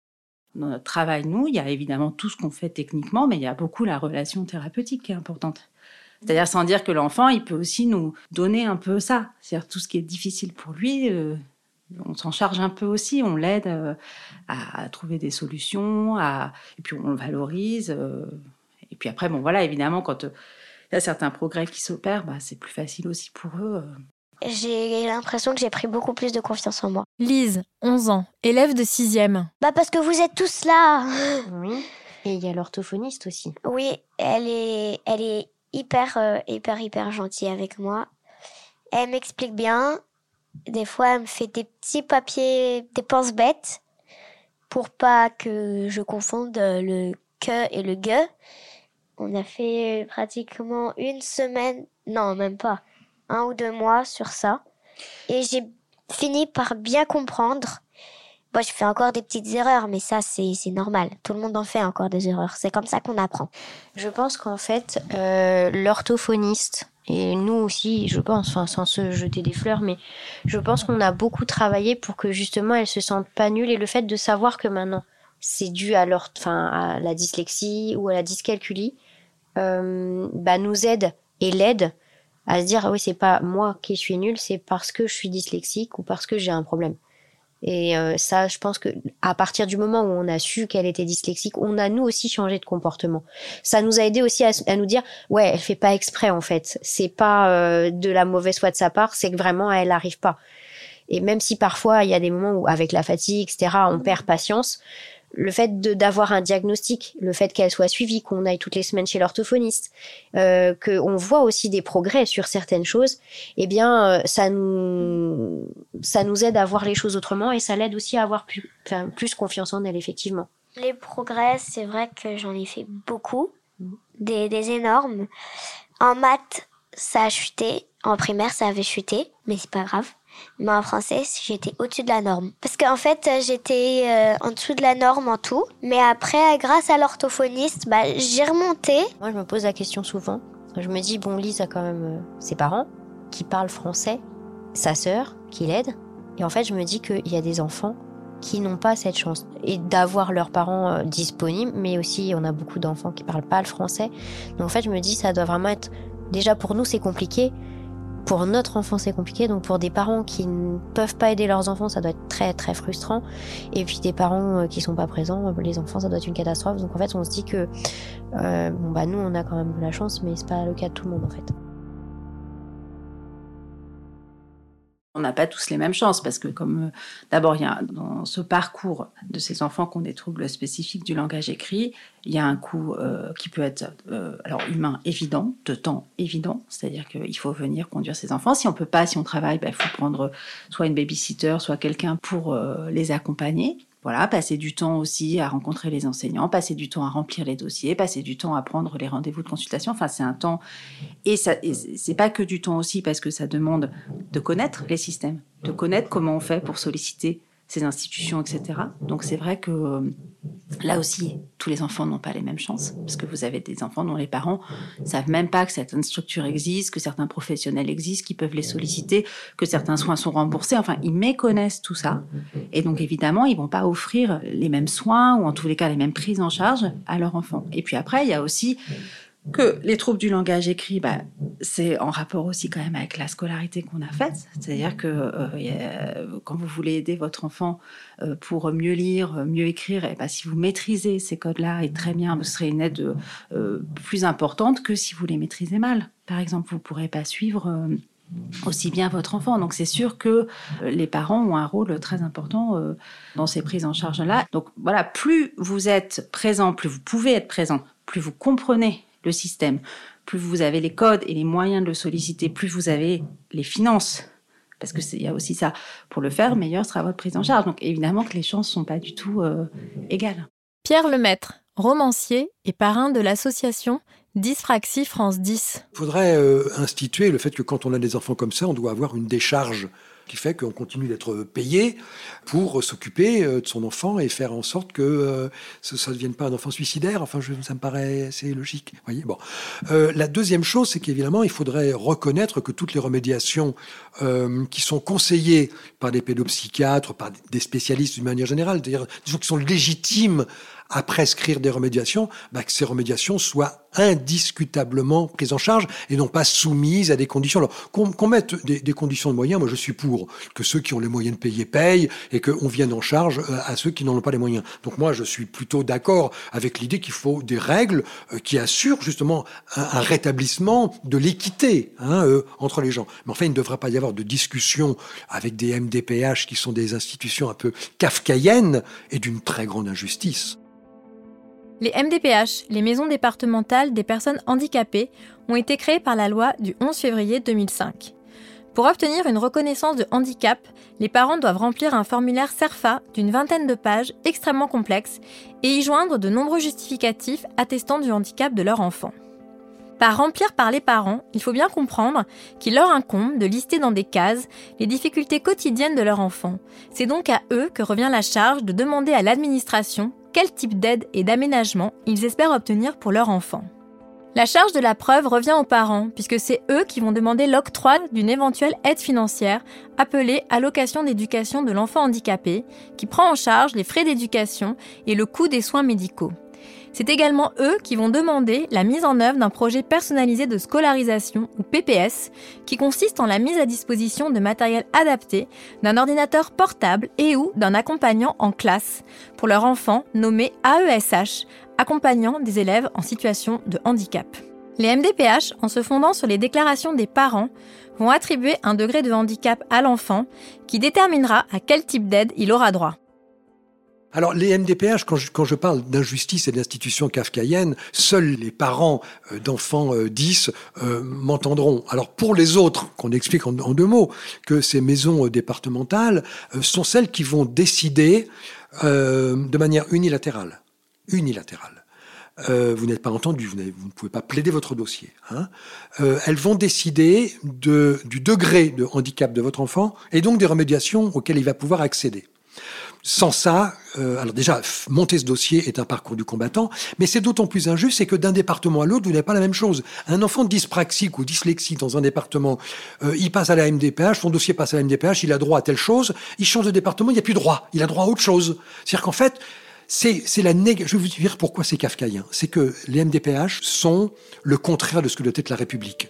Dans notre travail, nous, il y a évidemment tout ce qu'on fait techniquement, mais il y a beaucoup la relation thérapeutique qui est importante. C'est-à-dire sans dire que l'enfant, il peut aussi nous donner un peu ça. C'est-à-dire tout ce qui est difficile pour lui, euh, on s'en charge un peu aussi, on l'aide euh, à, à trouver des solutions, à... et puis on le valorise. euh, et puis après, bon voilà, évidemment, quand euh, il y a certains progrès qui s'opèrent, bah, c'est plus facile aussi pour eux. euh. J'ai l'impression que j'ai pris beaucoup plus de confiance en moi. Lise, 11 ans, élève de 6e. Bah parce que vous êtes tous là. Oui. Et il y a l'orthophoniste aussi. Oui, elle est, elle est hyper, euh, hyper, hyper gentille avec moi. Elle m'explique bien. Des fois, elle me fait des petits papiers, des penses bêtes pour pas que je confonde le que et le gue. On a fait pratiquement une semaine, non, même pas, un ou deux mois sur ça. Et j'ai fini par bien comprendre. Bon, je fais encore des petites erreurs, mais ça, c'est normal. Tout le monde en fait encore des erreurs. C'est comme ça qu'on apprend. Je pense qu'en fait, euh, l'orthophoniste, et nous aussi, je pense, enfin, sans se jeter des fleurs, mais je pense qu'on a beaucoup travaillé pour que justement elle se sente pas nulle et le fait de savoir que maintenant c'est dû à, à la dyslexie ou à la dyscalculie, euh, bah, nous aide et l'aide à se dire, ah oui, c'est pas moi qui suis nulle, c'est parce que je suis dyslexique ou parce que j'ai un problème. Et euh, ça, je pense que à partir du moment où on a su qu'elle était dyslexique, on a nous aussi changé de comportement. Ça nous a aidé aussi à, nous dire, ouais, elle fait pas exprès en fait. C'est pas euh, de la mauvaise foi de sa part, c'est que vraiment elle arrive pas. Et même si parfois il y a des moments où avec la fatigue, etc., on perd patience, le fait de d'avoir un diagnostic, le fait qu'elle soit suivie, qu'on aille toutes les semaines chez l'orthophoniste, euh, qu'on voit aussi des progrès sur certaines choses, eh bien, euh, ça nous ça nous aide à voir les choses autrement et ça l'aide aussi à avoir plus, enfin, plus confiance en elle, effectivement. Les progrès, c'est vrai que j'en ai fait beaucoup, des, des énormes. En maths, ça a chuté. En primaire, ça avait chuté, mais c'est pas grave. Mais en français, j'étais au-dessus de la norme. Parce qu'en fait, j'étais euh, en dessous de la norme en tout. Mais après, grâce à l'orthophoniste, bah, j'ai remonté. Moi, je me pose la question souvent. Je me dis, bon, Lise a quand même euh, ses parents qui parlent français, sa sœur qui l'aide. Et en fait, je me dis qu'il y a des enfants qui n'ont pas cette chance et d'avoir leurs parents euh, disponibles, mais aussi on a beaucoup d'enfants qui parlent pas le français. Donc en fait, je me dis ça doit vraiment être déjà pour nous c'est compliqué, pour notre enfant c'est compliqué, donc pour des parents qui ne peuvent pas aider leurs enfants, ça doit être très très frustrant. Et puis des parents euh, qui sont pas présents, euh, les enfants ça doit être une catastrophe. Donc en fait, on se dit que euh, bon bah nous on a quand même de la chance, mais c'est pas le cas de tout le monde en fait. On n'a pas tous les mêmes chances parce que, comme euh, d'abord, il y a dans ce parcours de ces enfants qui ont des troubles spécifiques du langage écrit, il y a un coût euh, qui peut être euh, alors humain évident, de temps évident, c'est-à-dire qu'il faut venir conduire ces enfants. Si on peut pas, si on travaille, bah, il faut prendre soit une babysitter, soit quelqu'un pour les accompagner. Voilà, passer du temps aussi à rencontrer les enseignants, passer du temps à remplir les dossiers, passer du temps à prendre les rendez-vous de consultation. Enfin, c'est un temps. Et, ça, c'est pas que du temps aussi parce que ça demande de connaître les systèmes, de connaître comment on fait pour solliciter ces institutions, etc. Donc c'est vrai que euh, là aussi, tous les enfants n'ont pas les mêmes chances, parce que vous avez des enfants dont les parents savent même pas que certaines structures existent, que certains professionnels existent, qui peuvent les solliciter, que certains soins sont remboursés. Enfin, ils méconnaissent tout ça, et donc évidemment, ils vont pas offrir les mêmes soins ou en tous les cas les mêmes prises en charge à leur enfant. Et puis après, il y a aussi que les troubles du langage écrit, bah, c'est en rapport aussi quand même avec la scolarité qu'on a faite. C'est-à-dire que euh, quand vous voulez aider votre enfant euh, pour mieux lire, mieux écrire, et bah, si vous maîtrisez ces codes-là, et très bien, ce serait une aide euh, plus importante que si vous les maîtrisez mal. Par exemple, vous ne pourrez pas suivre aussi bien votre enfant. Donc c'est sûr que les parents ont un rôle très important dans ces prises en charge-là. Donc voilà, plus vous êtes présent, plus vous pouvez être présent, plus vous comprenez le système. Plus vous avez les codes et les moyens de le solliciter, plus vous avez les finances, parce qu'il y a aussi ça, pour le faire, meilleure sera votre prise en charge. Donc évidemment que les chances ne sont pas du tout euh, égales. Pierre Lemaître, romancier et parrain de l'association Dyspraxie France 10. Il faudrait euh, instituer le fait que quand on a des enfants comme ça, on doit avoir une décharge qui fait qu'on continue d'être payé pour s'occuper euh, de son enfant et faire en sorte que euh, ça ne devienne pas un enfant suicidaire. Enfin, je, ça me paraît assez logique. Voyez bon. Euh, la deuxième chose, c'est qu'évidemment, il faudrait reconnaître que toutes les remédiations qui sont conseillées par des pédopsychiatres, par des spécialistes d'une manière générale, c'est-à-dire qui sont légitimes à prescrire des remédiations, bah, que ces remédiations soient indiscutablement prises en charge et non pas soumises à des conditions. Alors, qu'on mette des, conditions de moyens, moi je suis pour que ceux qui ont les moyens de payer payent et qu'on vienne en charge euh, à ceux qui n'en ont pas les moyens. Donc moi je suis plutôt d'accord avec l'idée qu'il faut des règles euh, qui assurent justement un, rétablissement de l'équité hein, euh, entre les gens. Mais enfin, il ne devrait pas y avoir de discussion avec des MDPH qui sont des institutions un peu kafkaïennes et d'une très grande injustice. Les MDPH, les maisons départementales des personnes handicapées, ont été créées par la loi du 11 février 2005. Pour obtenir une reconnaissance de handicap, les parents doivent remplir un formulaire CERFA d'une vingtaine de pages extrêmement complexe et y joindre de nombreux justificatifs attestant du handicap de leur enfant. Par remplir par les parents, il faut bien comprendre qu'il leur incombe de lister dans des cases les difficultés quotidiennes de leur enfant. C'est donc à eux que revient la charge de demander à l'administration quel type d'aide et d'aménagement ils espèrent obtenir pour leur enfant. La charge de la preuve revient aux parents, puisque c'est eux qui vont demander l'octroi d'une éventuelle aide financière, appelée allocation d'éducation de l'enfant handicapé, qui prend en charge les frais d'éducation et le coût des soins médicaux. C'est également eux qui vont demander la mise en œuvre d'un projet personnalisé de scolarisation, ou PPS, qui consiste en la mise à disposition de matériel adapté, d'un ordinateur portable et ou d'un accompagnant en classe, pour leur enfant nommé AESH, accompagnant des élèves en situation de handicap. Les MDPH, en se fondant sur les déclarations des parents, vont attribuer un degré de handicap à l'enfant qui déterminera à quel type d'aide il aura droit. Alors les MDPH, quand je, parle d'injustice et d'institutions kafkaïennes, seuls les parents euh, d'enfants 10 euh, euh, m'entendront. Alors pour les autres, qu'on explique en, deux mots, que ces maisons départementales sont celles qui vont décider de manière unilatérale. Unilatérale. vous n'êtes pas entendu, vous, ne pouvez pas plaider votre dossier. Hein. elles vont décider de, du degré de handicap de votre enfant et donc des remédiations auxquelles il va pouvoir accéder. Sans ça, euh, alors déjà, monter ce dossier est un parcours du combattant, mais c'est d'autant plus injuste, c'est que d'un département à l'autre, vous n'avez pas la même chose. Un enfant dyspraxique ou dyslexique dans un département, euh, il passe à la MDPH, son dossier passe à la MDPH, il a droit à telle chose, il change de département, il n'y a plus droit, il a droit à autre chose. C'est-à-dire qu'en fait, c'est, la nég... Je vais vous dire pourquoi c'est kafkaïen. C'est que les MDPH sont le contraire de ce que doit être la République.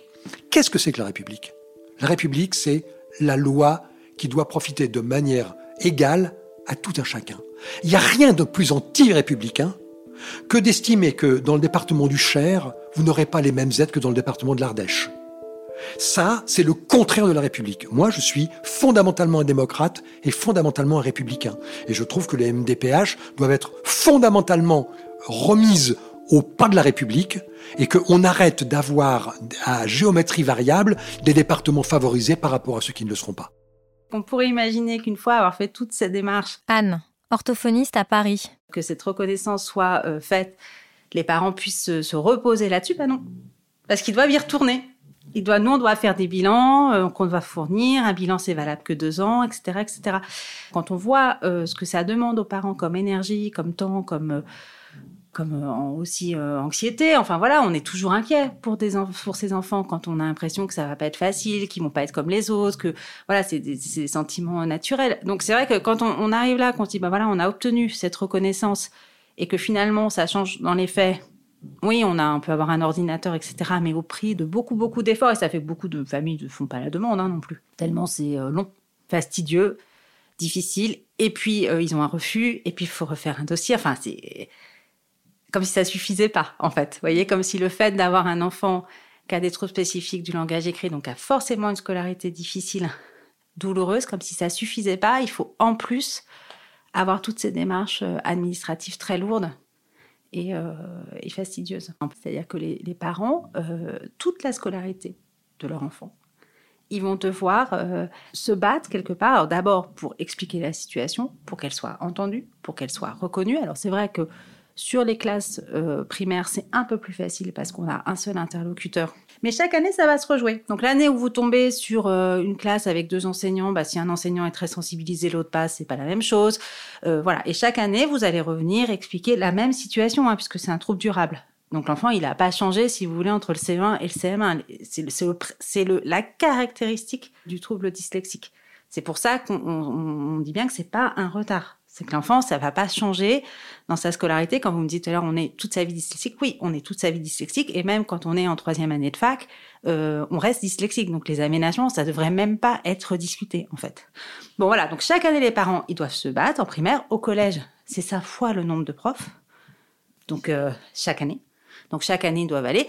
Qu'est-ce que c'est que la République? La République, c'est la loi qui doit profiter de manière égale à tout un chacun. Il n'y a rien de plus anti-républicain que d'estimer que dans le département du Cher, vous n'aurez pas les mêmes aides que dans le département de l'Ardèche. Ça, c'est le contraire de la République. Moi, je suis fondamentalement un démocrate et fondamentalement un républicain. Et je trouve que les MDPH doivent être fondamentalement remises au pas de la République et qu'on arrête d'avoir à géométrie variable des départements favorisés par rapport à ceux qui ne le seront pas on pourrait imaginer qu'une fois avoir fait toute cette démarche, Anne, orthophoniste à Paris. Que cette reconnaissance soit euh, faite, les parents puissent se, se reposer là-dessus, bah non. Parce qu'ils doivent y retourner. Ils doivent, nous, on doit faire des bilans euh, qu'on doit fournir. Un bilan, c'est valable que deux ans, etc., etc. Quand on voit euh, ce que ça demande aux parents comme énergie, comme temps, comme comme euh, aussi euh, anxiété. Enfin voilà, on est toujours inquiet pour des pour ces enfants quand on a l'impression que ça va pas être facile, qu'ils vont pas être comme les autres, que voilà, c'est des, des sentiments naturels. Donc c'est vrai que quand on, arrive là, qu'on se dit bah voilà, on a obtenu cette reconnaissance et que finalement ça change dans les faits. Oui, on a, on peut avoir un ordinateur, etc., mais au prix de beaucoup, beaucoup d'efforts, et ça fait beaucoup de familles ne font pas la demande hein, non plus. Tellement c'est euh, long, fastidieux, difficile, et puis ils ont un refus, et puis il faut refaire un dossier. Enfin, c'est comme si ça suffisait pas, en fait. Vous voyez, comme si le fait d'avoir un enfant qui a des troubles spécifiques du langage écrit, donc a forcément une scolarité difficile, douloureuse, comme si ça suffisait pas, il faut en plus avoir toutes ces démarches euh, administratives très lourdes et, euh, et fastidieuses. C'est-à-dire que les, parents, euh, toute la scolarité de leur enfant, ils vont devoir se battre quelque part. D'abord pour expliquer la situation, pour qu'elle soit entendue, pour qu'elle soit reconnue. Alors c'est vrai que sur les classes euh, primaires, c'est un peu plus facile parce qu'on a un seul interlocuteur. Mais chaque année, ça va se rejouer. Donc l'année où vous tombez sur euh, une classe avec deux enseignants, bah, si un enseignant est très sensibilisé, l'autre pas, c'est pas la même chose. Euh, voilà. Et chaque année, vous allez revenir expliquer la même situation, hein, puisque c'est un trouble durable. Donc l'enfant, il n'a pas changé, si vous voulez, entre le CE1 et le CM1. C'est la caractéristique du trouble dyslexique. C'est pour ça qu'on on- on dit bien que c'est pas un retard. C'est que l'enfant, ça va pas changer dans sa scolarité. Quand vous me dites l'heure, on est toute sa vie dyslexique. Oui, on est toute sa vie dyslexique. Et même quand on est en troisième année de fac, euh, on reste dyslexique. Donc les aménagements, ça devrait même pas être discuté, en fait. Bon, voilà. Donc chaque année, les parents, ils doivent se battre en primaire. Au collège, c'est ça fois le nombre de profs. Donc euh, chaque année. Donc chaque année, ils doivent aller.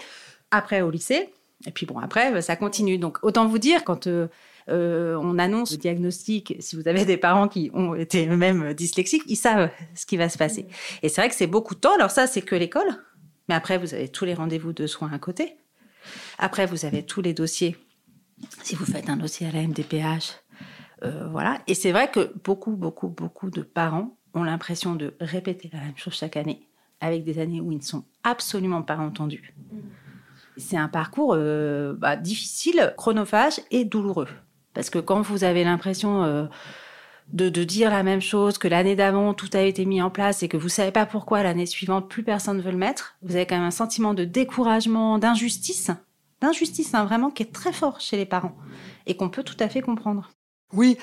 Après, au lycée. Et puis bon, après, ça continue. Donc autant vous dire, quand euh, euh, on annonce le diagnostic, si vous avez des parents qui ont été eux-mêmes dyslexiques, ils savent ce qui va se passer. Et c'est vrai que c'est beaucoup de temps. Alors ça, c'est que l'école. Mais après, vous avez tous les rendez-vous de soins à côté. Après, vous avez tous les dossiers. Si vous faites un dossier à la MDPH, euh, voilà. Et c'est vrai que beaucoup, beaucoup, beaucoup de parents ont l'impression de répéter la même chose chaque année, avec des années où ils ne sont absolument pas entendus. C'est un parcours euh, bah, difficile, chronophage et douloureux. Parce que quand vous avez l'impression euh, de, dire la même chose, que l'année d'avant, tout a été mis en place et que vous savez pas pourquoi l'année suivante, plus personne ne veut le mettre, vous avez quand même un sentiment de découragement, d'injustice, d'injustice hein, vraiment qui est très fort chez les parents et qu'on peut tout à fait comprendre. Oui,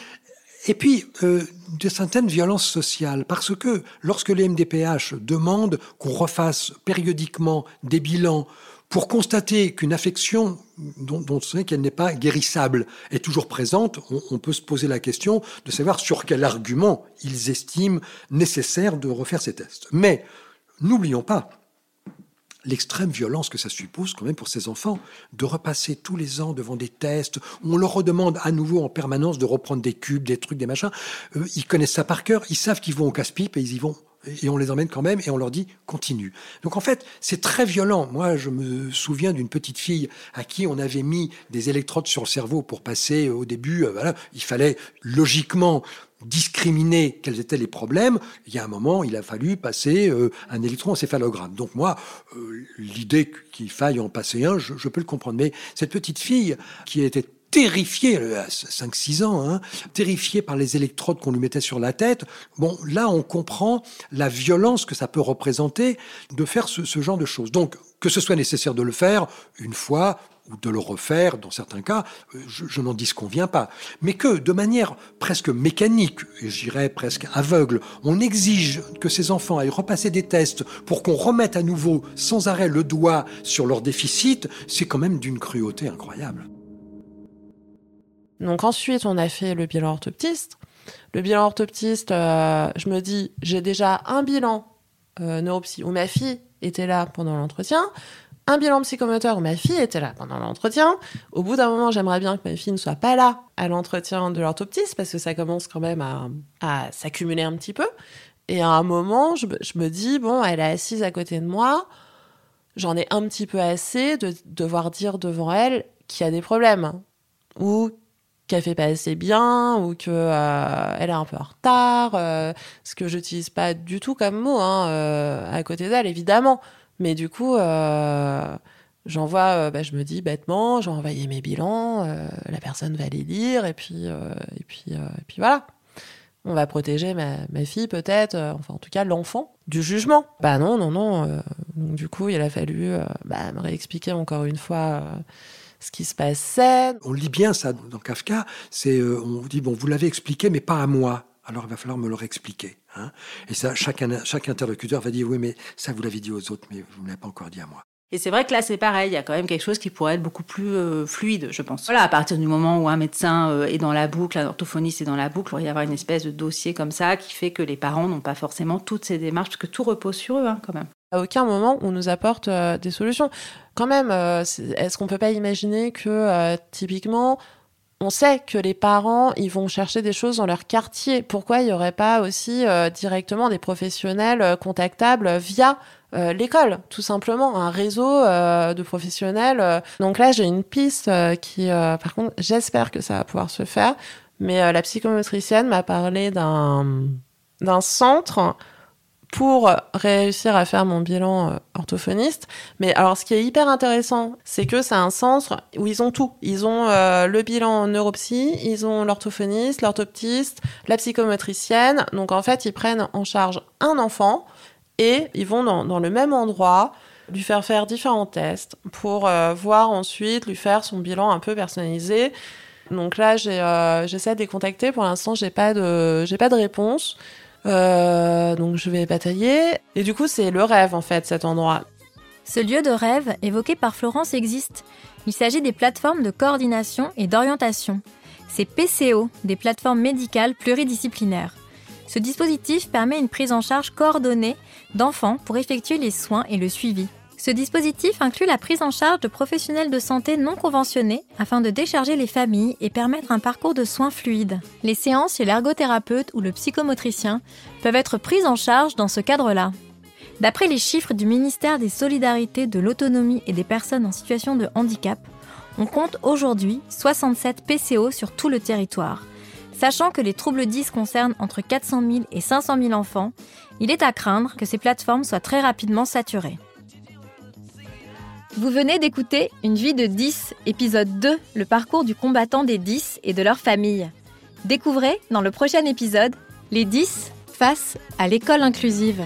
et puis euh, de certaines violences sociales, parce que lorsque les MDPH demandent qu'on refasse périodiquement des bilans pour constater qu'une affection dont, on sait qu'elle n'est pas guérissable est toujours présente, on, on peut se poser la question de savoir sur quel argument ils estiment nécessaire de refaire ces tests. Mais n'oublions pas l'extrême violence que ça suppose quand même pour ces enfants de repasser tous les ans devant des tests où on leur redemande à nouveau en permanence de reprendre des cubes, des trucs, des machins. Euh, ils connaissent ça par cœur, ils savent qu'ils vont au casse-pipe et ils y vont. Et on les emmène quand même et on leur dit continue. Donc en fait, c'est très violent. Moi, je me souviens d'une petite fille à qui on avait mis des électrodes sur le cerveau pour passer au début. euh, voilà, il fallait logiquement discriminer quels étaient les problèmes, il y a un moment, il a fallu passer euh, un électroencéphalogramme. Donc moi, euh, l'idée qu'il faille en passer un, je peux le comprendre. Mais cette petite fille qui était terrifiée, elle a 5-6 ans, hein, terrifiée par les électrodes qu'on lui mettait sur la tête, bon, là, on comprend la violence que ça peut représenter de faire ce, ce genre de choses. Donc, que ce soit nécessaire de le faire une fois, ou de le refaire dans certains cas, euh, je, je n'en disconviens pas. Mais que de manière presque mécanique, et j'irais presque aveugle, on exige que ces enfants aillent repasser des tests pour qu'on remette à nouveau sans arrêt le doigt sur leur déficit, c'est quand même d'une cruauté incroyable. Donc ensuite, on a fait le bilan orthoptiste. Le bilan orthoptiste, euh, je me dis, j'ai déjà un bilan euh, neuropsy où ma fille était là pendant l'entretien, un bilan psychomoteur où ma fille était là pendant l'entretien. Au bout d'un moment, j'aimerais bien que ma fille ne soit pas là à l'entretien de l'orthoptiste parce que ça commence quand même à, s'accumuler un petit peu. Et à un moment, je, me- je me dis, bon, elle est assise à côté de moi, j'en ai un petit peu assez de devoir dire devant elle qu'il y a des problèmes ou qu'elle fait pas assez bien ou que euh, elle est un peu en retard, euh, ce que j'utilise pas du tout comme mot hein, euh, à côté d'elle évidemment. Mais du coup, j'envoie, bah, je me dis bêtement, j'ai envoyé mes bilans, la personne va les lire et puis et puis et puis voilà. On va protéger ma, ma fille peut-être, enfin en tout cas l'enfant du jugement. Bah non non non. donc du coup, il a fallu bah, me réexpliquer encore une fois. Ce qui se passait. On lit bien ça dans Kafka. C'est, euh, on vous dit bon, vous l'avez expliqué, mais pas à moi. Alors il va falloir me le réexpliquer. hein. Et ça, chaque, chaque interlocuteur va dire oui, mais ça vous l'avez dit aux autres, mais vous ne l'avez pas encore dit à moi. Et c'est vrai que là, c'est pareil, il y a quand même quelque chose qui pourrait être beaucoup plus euh, fluide, je pense. Voilà, à partir du moment où un médecin euh, est dans la boucle, un orthophoniste est dans la boucle, il pourrait y avoir une espèce de dossier comme ça qui fait que les parents n'ont pas forcément toutes ces démarches, parce que tout repose sur eux, hein, quand même. À aucun moment on nous apporte euh, des solutions. Quand même, euh, est-ce qu'on peut pas imaginer que euh, typiquement on sait que les parents, ils vont chercher des choses dans leur quartier? Pourquoi il n'y aurait pas aussi euh, directement des professionnels contactables via l'école, tout simplement, un réseau de professionnels. Donc là, j'ai une piste qui, par contre, j'espère que ça va pouvoir se faire. Mais la psychomotricienne m'a parlé d'un d'un centre pour réussir à faire mon bilan euh, orthophoniste. Mais alors, ce qui est hyper intéressant, c'est que c'est un centre où ils ont tout. Ils ont euh, le bilan en neuropsy, ils ont l'orthophoniste, l'orthoptiste, la psychomotricienne. Donc, en fait, ils prennent en charge un enfant et ils vont dans, le même endroit lui faire faire différents tests pour euh, voir ensuite, lui faire son bilan un peu personnalisé. Donc là, j'essaie de les contacter. Pour l'instant, j'ai pas de, j'ai pas de réponse. Euh, donc je vais batailler. Et du coup, c'est le rêve en fait, cet endroit. Ce lieu de rêve évoqué par Florence existe. Il s'agit des plateformes de coordination et d'orientation. C'est PCO, des plateformes médicales pluridisciplinaires. Ce dispositif permet une prise en charge coordonnée d'enfants pour effectuer les soins et le suivi. Ce dispositif inclut la prise en charge de professionnels de santé non conventionnés afin de décharger les familles et permettre un parcours de soins fluide. Les séances chez l'ergothérapeute ou le psychomotricien peuvent être prises en charge dans ce cadre-là. D'après les chiffres du ministère des Solidarités, de l'Autonomie et des Personnes en situation de handicap, on compte aujourd'hui 67 PCO sur tout le territoire. Sachant que les troubles 10 concernent entre 400 000 et 500 000 enfants, il est à craindre que ces plateformes soient très rapidement saturées. Vous venez d'écouter Une vie de 10, épisode 2, le parcours du combattant des 10 et de leur famille. Découvrez dans le prochain épisode les 10 face à l'école inclusive.